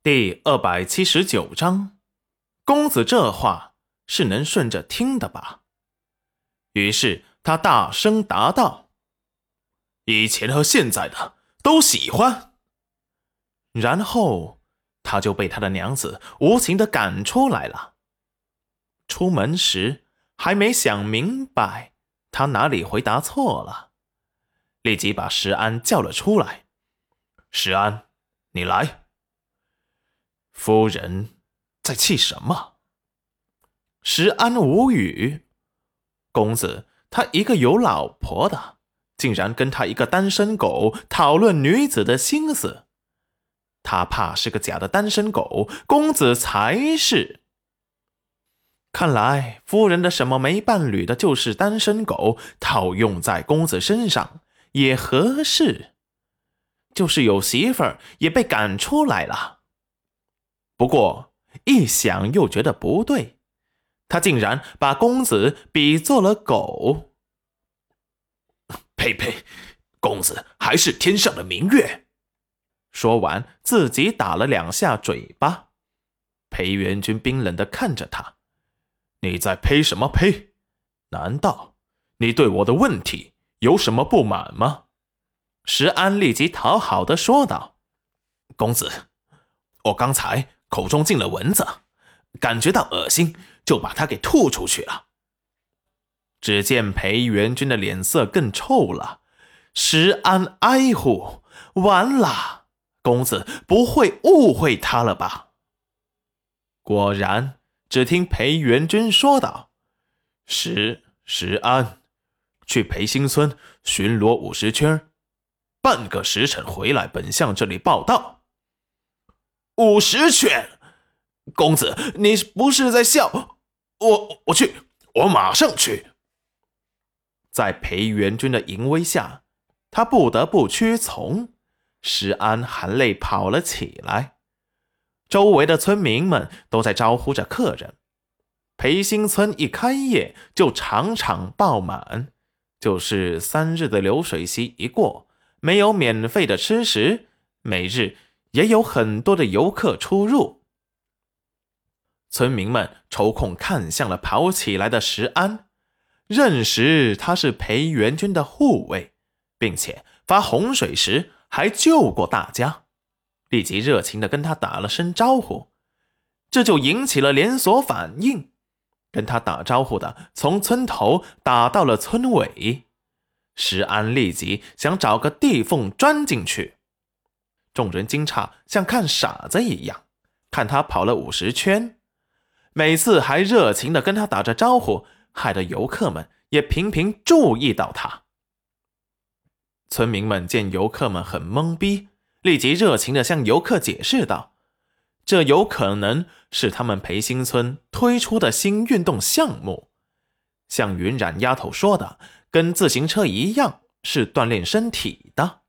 第二百七十九章，公子这话是能顺着听的吧？于是他大声答道：“以前和现在的都喜欢。”然后他就被他的娘子无情的赶出来了。出门时还没想明白他哪里回答错了，立即把石安叫了出来：“石安，你来。”夫人在气什么？石安无语。公子，他一个有老婆的，竟然跟他一个单身狗讨论女子的心思。他怕是个假的单身狗，公子才是。看来夫人的什么没伴侣的，就是单身狗，套用在公子身上也合适。就是有媳妇儿也被赶出来了。不过一想又觉得不对，他竟然把公子比作了狗。呸呸！公子还是天上的明月。说完，自己打了两下嘴巴。裴元君冰冷的看着他：“你在呸什么呸？难道你对我的问题有什么不满吗？”石安立即讨好的说道：“公子，我刚才……”口中进了蚊子，感觉到恶心，就把它给吐出去了。只见裴元君的脸色更臭了，石安哀呼：“完了，公子不会误会他了吧？”果然，只听裴元君说道：“石石安，去裴新村巡逻五十圈，半个时辰回来，本相这里报道。”五十圈，公子，你不是在笑？我我去，我马上去。在裴元君的淫威下，他不得不屈从。石安含泪跑了起来。周围的村民们都在招呼着客人。裴新村一开业就场场爆满，就是三日的流水席一过，没有免费的吃食，每日。也有很多的游客出入，村民们抽空看向了跑起来的石安，认识他是裴元军的护卫，并且发洪水时还救过大家，立即热情的跟他打了声招呼，这就引起了连锁反应。跟他打招呼的从村头打到了村尾，石安立即想找个地缝钻进去。众人惊诧，像看傻子一样看他跑了五十圈，每次还热情的跟他打着招呼，害得游客们也频频注意到他。村民们见游客们很懵逼，立即热情的向游客解释道：“这有可能是他们培新村推出的新运动项目，像云染丫头说的，跟自行车一样，是锻炼身体的。”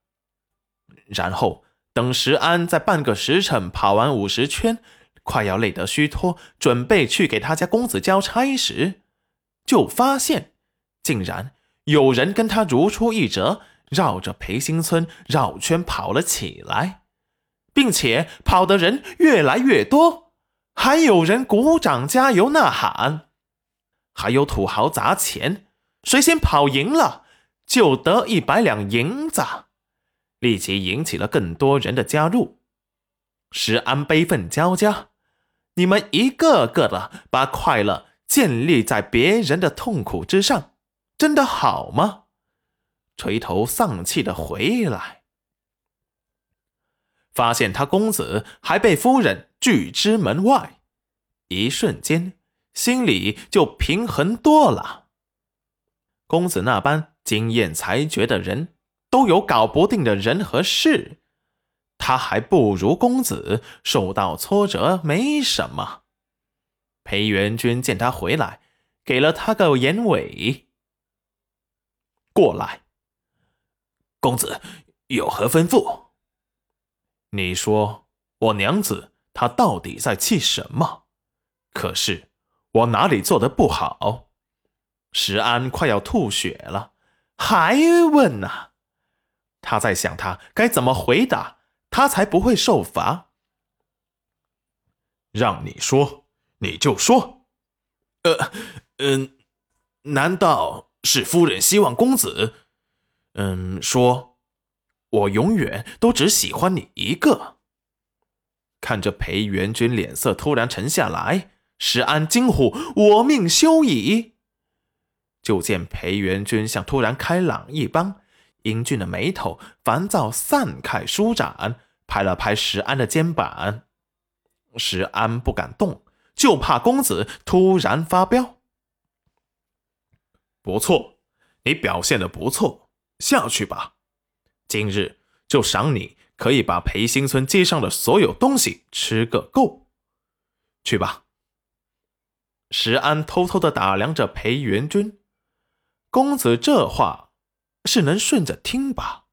然后。等石安在半个时辰跑完五十圈，快要累得虚脱，准备去给他家公子交差时，就发现竟然有人跟他如出一辙，绕着裴新村绕圈跑了起来，并且跑的人越来越多，还有人鼓掌加油呐喊，还有土豪砸钱，谁先跑赢了就得一百两银子。立即引起了更多人的加入。石安悲愤交加：“你们一个个的把快乐建立在别人的痛苦之上，真的好吗？”垂头丧气的回来，发现他公子还被夫人拒之门外，一瞬间心里就平衡多了。公子那般经验才绝的人。都有搞不定的人和事，他还不如公子，受到挫折没什么。裴元君见他回来，给了他个眼尾。过来，公子有何吩咐？你说我娘子她到底在气什么？可是我哪里做的不好？石安快要吐血了，还问呢？他在想，他该怎么回答，他才不会受罚。让你说，你就说。呃，嗯，难道是夫人希望公子，嗯，说，我永远都只喜欢你一个？看着裴元君脸色突然沉下来，石安惊呼：“我命休矣！”就见裴元君像突然开朗一般，英俊的眉头烦躁散开舒展，拍了拍石安的肩膀。石安不敢动，就怕公子突然发飙。不错，你表现的不错，下去吧。今日就赏你可以把裴新村街上的所有东西吃个够。去吧。石安偷偷的打量着裴元君。公子这话是能顺着听吧？